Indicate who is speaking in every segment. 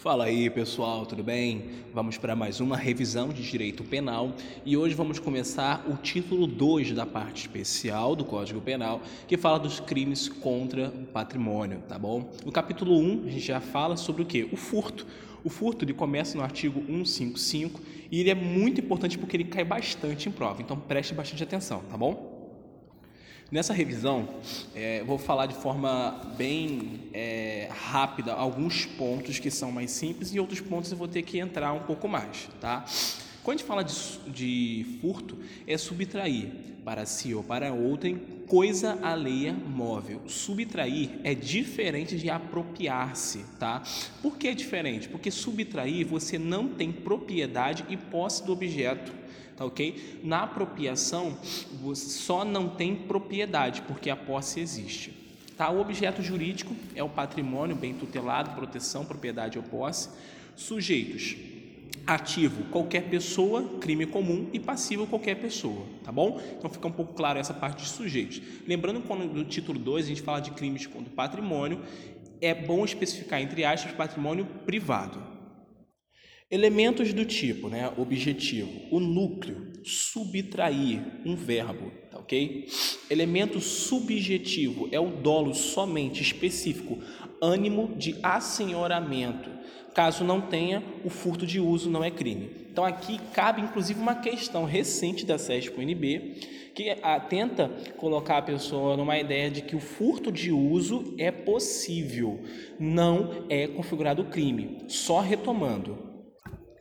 Speaker 1: Fala aí pessoal, tudo bem? Vamos para mais uma revisão de direito penal e hoje vamos começar o título 2 da parte especial do Código Penal que fala dos crimes contra o patrimônio, tá bom? No capítulo 1 um, a gente já fala sobre o que? O furto. O furto ele começa no artigo 155 e ele é muito importante porque ele cai bastante em prova, então preste bastante atenção, tá bom? Nessa revisão, é, vou falar de forma bem é, rápida alguns pontos que são mais simples e outros pontos eu vou ter que entrar um pouco mais, tá? Quando a gente fala de, de furto, é subtrair para si ou para outrem coisa alheia móvel. Subtrair é diferente de apropriar-se, tá? Por que é diferente? Porque subtrair você não tem propriedade e posse do objeto tá ok? Na apropriação, você só não tem propriedade, porque a posse existe. Tá? O objeto jurídico é o patrimônio bem tutelado, proteção, propriedade ou posse. Sujeitos, ativo, qualquer pessoa, crime comum e passivo, qualquer pessoa, tá bom? Então fica um pouco claro essa parte de sujeitos. Lembrando quando no título 2 a gente fala de crimes contra o patrimônio, é bom especificar entre aspas patrimônio privado, Elementos do tipo, né, objetivo, o núcleo, subtrair, um verbo, tá ok? Elemento subjetivo é o dolo somente específico, ânimo de assenhoramento. Caso não tenha, o furto de uso não é crime. Então aqui cabe inclusive uma questão recente da SESP-UNB que tenta colocar a pessoa numa ideia de que o furto de uso é possível, não é configurado crime. Só retomando,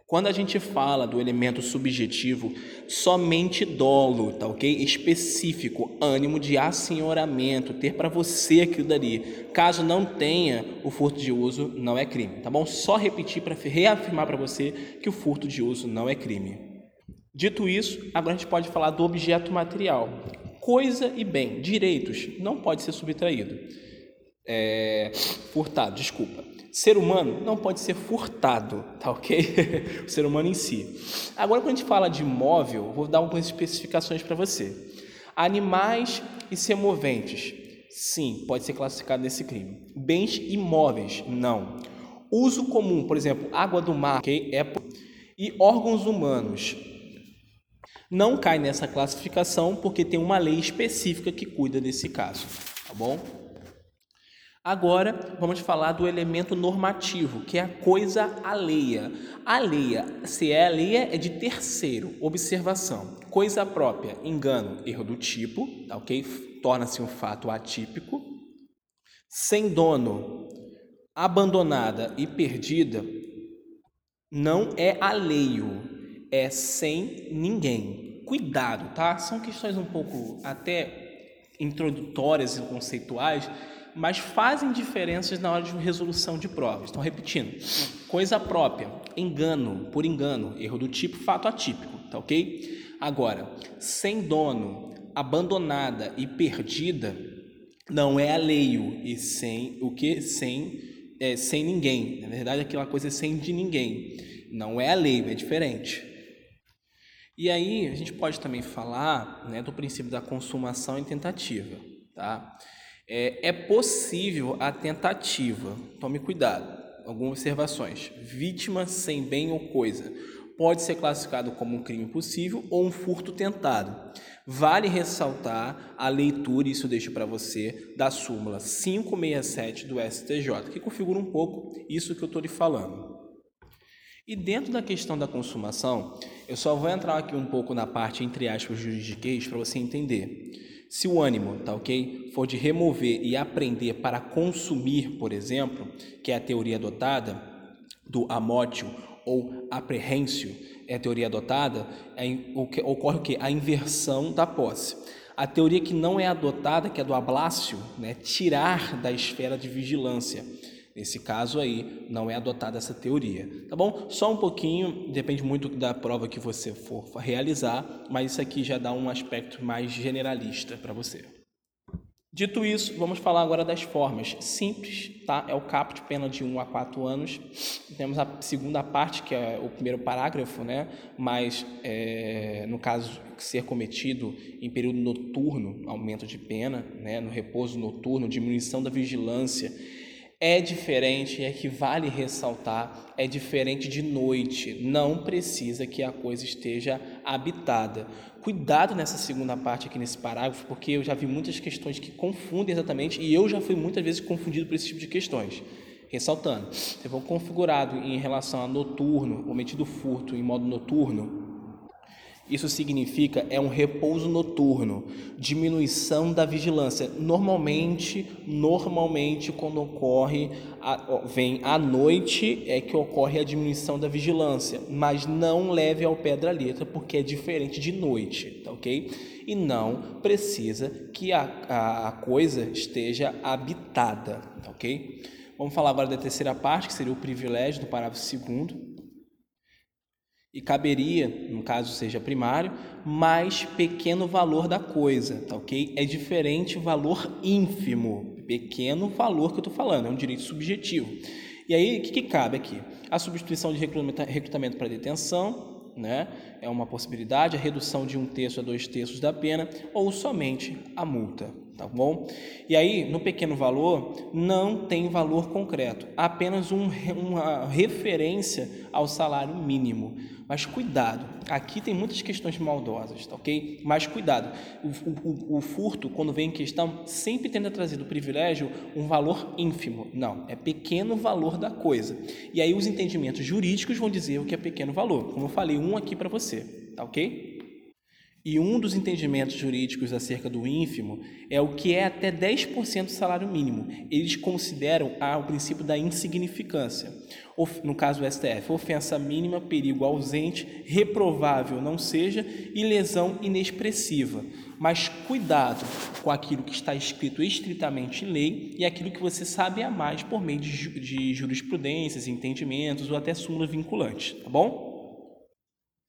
Speaker 1: quando a gente fala do elemento subjetivo, somente dolo, tá ok? Específico, ânimo de assenhoramento, ter para você aquilo dali. Caso não tenha o furto de uso, não é crime, tá bom? Só repetir para reafirmar para você que o furto de uso não é crime. Dito isso, agora a gente pode falar do objeto material. Coisa e bem, direitos, não pode ser subtraído. É, furtado, desculpa. Ser humano não pode ser furtado, tá ok? o ser humano em si. Agora, quando a gente fala de móvel, vou dar algumas especificações para você. Animais e semoventes, sim, pode ser classificado nesse crime. Bens imóveis, não. Uso comum, por exemplo, água do mar, ok? É... E órgãos humanos, não cai nessa classificação porque tem uma lei específica que cuida desse caso, tá bom? Agora vamos falar do elemento normativo, que é a coisa alheia. Alheia, se é alheia, é de terceiro. Observação. Coisa própria, engano, erro do tipo, tá ok? Torna-se um fato atípico. Sem dono, abandonada e perdida, não é alheio, é sem ninguém. Cuidado, tá? São questões um pouco até introdutórias e conceituais mas fazem diferenças na hora de resolução de provas. Então, repetindo: coisa própria, engano, por engano, erro do tipo, fato atípico, tá ok? Agora, sem dono, abandonada e perdida, não é alheio e sem o que? Sem, é, sem ninguém. Na verdade, aquela coisa é sem de ninguém. Não é alheio, é diferente. E aí, a gente pode também falar né, do princípio da consumação e tentativa, tá? É, é possível a tentativa, tome cuidado, algumas observações. Vítima sem bem ou coisa pode ser classificado como um crime possível ou um furto tentado. Vale ressaltar a leitura, isso deixo para você, da súmula 567 do STJ, que configura um pouco isso que eu estou lhe falando. E dentro da questão da consumação, eu só vou entrar aqui um pouco na parte entre aspas juridiquês para você entender. Se o ânimo, tá ok, for de remover e aprender para consumir, por exemplo, que é a teoria adotada do amótio ou aprehencio, é a teoria adotada, é, ocorre o que? A inversão da posse. A teoria que não é adotada, que é do ablácio, né, tirar da esfera de vigilância. Nesse caso aí, não é adotada essa teoria, tá bom? Só um pouquinho, depende muito da prova que você for realizar, mas isso aqui já dá um aspecto mais generalista para você. Dito isso, vamos falar agora das formas simples, tá? É o caput, pena de 1 a 4 anos. Temos a segunda parte, que é o primeiro parágrafo, né? Mas, é, no caso, ser cometido em período noturno, aumento de pena, né? No repouso noturno, diminuição da vigilância É diferente, é que vale ressaltar, é diferente de noite. Não precisa que a coisa esteja habitada. Cuidado nessa segunda parte aqui nesse parágrafo, porque eu já vi muitas questões que confundem exatamente, e eu já fui muitas vezes confundido por esse tipo de questões. Ressaltando, se for configurado em relação a noturno, omitido furto em modo noturno, isso significa é um repouso noturno, diminuição da vigilância. Normalmente, normalmente quando ocorre a, vem à noite é que ocorre a diminuição da vigilância, mas não leve ao pé da letra porque é diferente de noite, tá ok? E não precisa que a, a, a coisa esteja habitada, tá ok? Vamos falar agora da terceira parte, que seria o privilégio do parágrafo segundo e caberia, no caso seja primário, mais pequeno valor da coisa, tá ok? É diferente valor ínfimo, pequeno valor que eu estou falando, é um direito subjetivo. E aí, o que, que cabe aqui? A substituição de recrutamento para detenção, né? É uma possibilidade, a redução de um terço a dois terços da pena, ou somente a multa, tá bom? E aí, no pequeno valor, não tem valor concreto, apenas um, uma referência ao salário mínimo. Mas cuidado, aqui tem muitas questões maldosas, tá ok? Mas cuidado, o, o, o furto, quando vem em questão, sempre tenta trazer do privilégio um valor ínfimo. Não, é pequeno valor da coisa. E aí os entendimentos jurídicos vão dizer o que é pequeno valor. Como eu falei, um aqui para você, tá ok? E um dos entendimentos jurídicos acerca do ínfimo é o que é até 10% do salário mínimo. Eles consideram ah, o princípio da insignificância. No caso do STF, ofensa mínima, perigo ausente, reprovável não seja e lesão inexpressiva. Mas cuidado com aquilo que está escrito estritamente em lei e aquilo que você sabe a mais por meio de, jurisprudências, entendimentos ou até súmulas vinculantes, tá bom?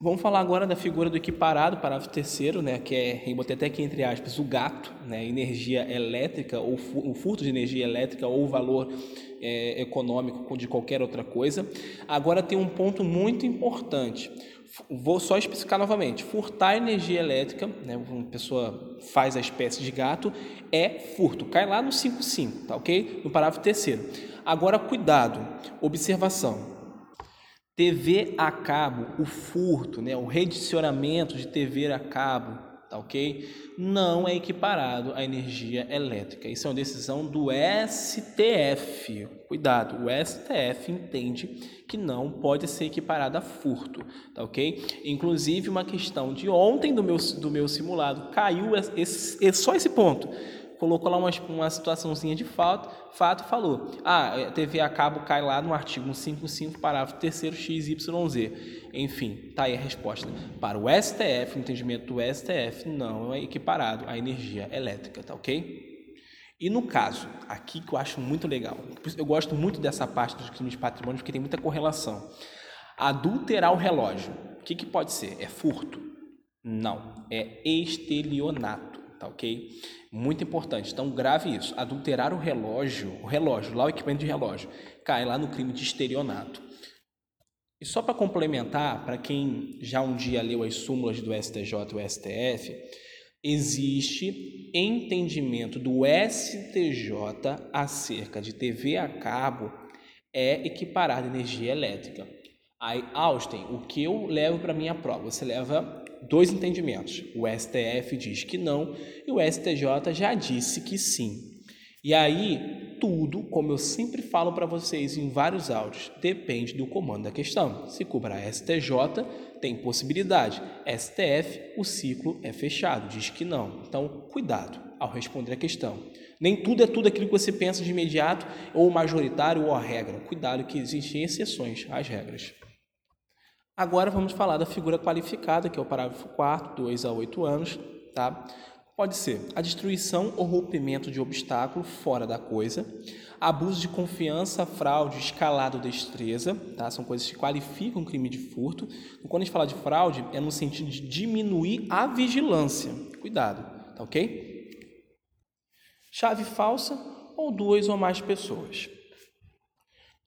Speaker 1: Vamos falar agora da figura do equiparado, parágrafo terceiro, né, que é, eu botei até aqui entre aspas, o gato, né, energia elétrica, ou o furto de energia elétrica, ou valor é, econômico de qualquer outra coisa. Agora tem um ponto muito importante. Vou só especificar novamente. Furtar energia elétrica, né, uma pessoa faz a espécie de gato, é furto. Cai lá no 5.5, tá ok? No parágrafo terceiro. Agora, cuidado, observação. TV a cabo, o furto, né, o redicionamento de TV a cabo, tá ok? Não é equiparado à energia elétrica. Isso é uma decisão do STF. Cuidado, o STF entende que não pode ser equiparado a furto, tá ok? Inclusive, uma questão de ontem do meu, do meu simulado caiu esse, esse, só esse ponto colocou lá uma, uma situaçãozinha de fato, fato falou: ah, é, TV a cabo cai lá no artigo 155, parágrafo 3 XYZ. Enfim, tá aí a resposta. Para o STF, o entendimento do STF não é equiparado à energia elétrica, tá ok? E no caso, aqui que eu acho muito legal, eu gosto muito dessa parte dos crimes de patrimônio porque tem muita correlação. Adulterar o relógio, o que, que pode ser? É furto? Não, é estelionato, tá ok? Muito importante. Então, grave isso. Adulterar o relógio, o relógio, lá o equipamento de relógio, cai lá no crime de estelionato. E só para complementar, para quem já um dia leu as súmulas do STJ e do STF, existe entendimento do STJ acerca de TV a cabo é equiparada energia elétrica. Aí, Austin, o que eu levo para minha prova? Você leva dois entendimentos. O STF diz que não e o STJ já disse que sim. E aí, tudo, como eu sempre falo para vocês em vários áudios, depende do comando da questão. Se cobrar STJ, tem possibilidade. STF, o ciclo é fechado, diz que não. Então, cuidado ao responder a questão. Nem tudo é tudo aquilo que você pensa de imediato, ou majoritário, ou a regra. Cuidado que existem exceções às regras. Agora vamos falar da figura qualificada, que é o parágrafo 4, 2 a 8 anos, tá? Pode ser a destruição ou rompimento de obstáculo fora da coisa, abuso de confiança, fraude, escalado, destreza, tá? São coisas que qualificam o crime de furto. E quando a gente fala de fraude, é no sentido de diminuir a vigilância. Cuidado, tá ok? Chave falsa ou duas ou mais pessoas.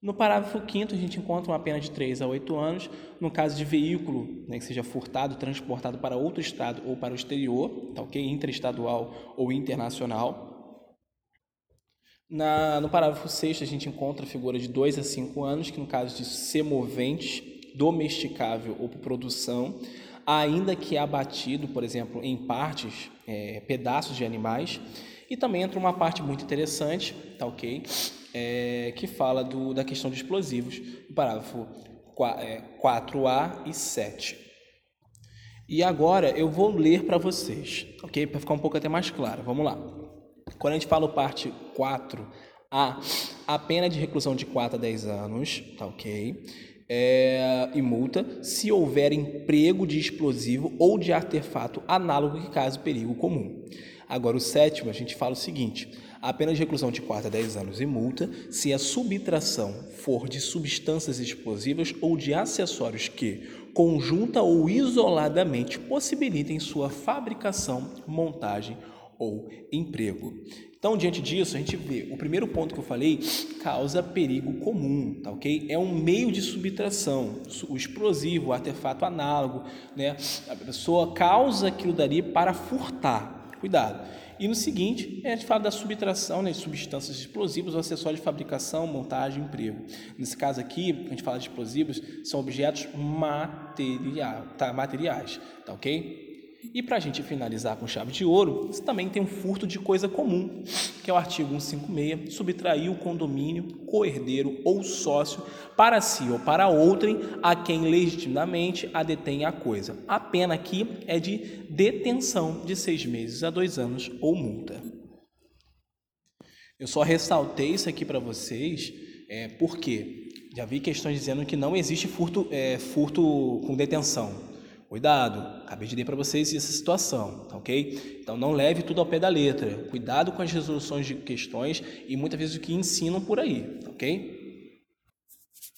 Speaker 1: No parágrafo 5 a gente encontra uma pena de 3 a 8 anos, no caso de veículo né, que seja furtado, transportado para outro estado ou para o exterior, tá ok? Interestadual ou internacional. Na, no parágrafo 6 a gente encontra a figura de 2 a 5 anos, que no caso de semoventes, domesticável ou por produção, ainda que abatido, por exemplo, em partes, é, pedaços de animais. E também entra uma parte muito interessante, tá ok? É, que fala do, da questão de explosivos, parágrafo 4A é, e 7. E agora eu vou ler para vocês, ok? Para ficar um pouco até mais claro. Vamos lá. Quando a gente fala o parte 4A, a pena de reclusão de 4 a 10 anos, tá ok? É, e multa se houver emprego de explosivo ou de artefato análogo que cause perigo comum. Agora, o sétimo, a gente fala o seguinte: a pena de reclusão de 4 a 10 anos e multa se a subtração for de substâncias explosivas ou de acessórios que, conjunta ou isoladamente, possibilitem sua fabricação, montagem ou emprego. Então, diante disso, a gente vê o primeiro ponto que eu falei causa perigo comum, tá ok? É um meio de subtração, o explosivo, o artefato análogo, né? A pessoa causa aquilo dali para furtar. Cuidado. E no seguinte, a gente fala da subtração né, de substâncias explosivas ou acessórios de fabricação, montagem emprego. Nesse caso aqui, a gente fala de explosivos, são objetos materiais, tá, materiais, tá ok? E para a gente finalizar com chave de ouro, também tem um furto de coisa comum, que é o artigo 156, subtrair o condomínio, coerdeiro ou sócio para si ou para outrem a quem legitimamente a detém a coisa. A pena aqui é de detenção de seis meses a dois anos ou multa. Eu só ressaltei isso aqui para vocês é, porque já vi questões dizendo que não existe furto, é, furto com detenção. Cuidado, acabei de ler para vocês essa situação, tá ok? Então não leve tudo ao pé da letra. Cuidado com as resoluções de questões e muitas vezes o que ensinam por aí, tá ok?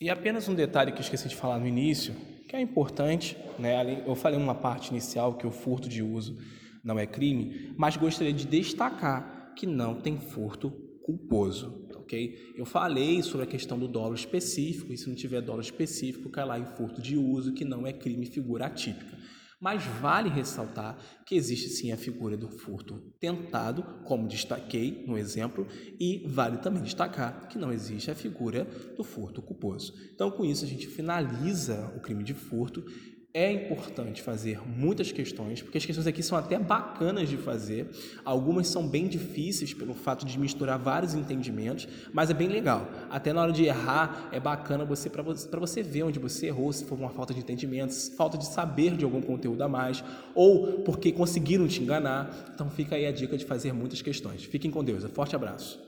Speaker 1: E apenas um detalhe que eu esqueci de falar no início, que é importante, né? Eu falei uma parte inicial que o furto de uso não é crime, mas gostaria de destacar que não tem furto culposo ok? Eu falei sobre a questão do dolo específico, e se não tiver dolo específico, cai lá em furto de uso, que não é crime figura atípica. Mas vale ressaltar que existe sim a figura do furto tentado, como destaquei no exemplo, e vale também destacar que não existe a figura do furto culposo. Então, com isso, a gente finaliza o crime de furto é importante fazer muitas questões, porque as questões aqui são até bacanas de fazer. Algumas são bem difíceis pelo fato de misturar vários entendimentos, mas é bem legal. Até na hora de errar, é bacana você para você, você ver onde você errou, se for uma falta de entendimento, falta de saber de algum conteúdo a mais, ou porque conseguiram te enganar. Então fica aí a dica de fazer muitas questões. Fiquem com Deus. Um forte abraço.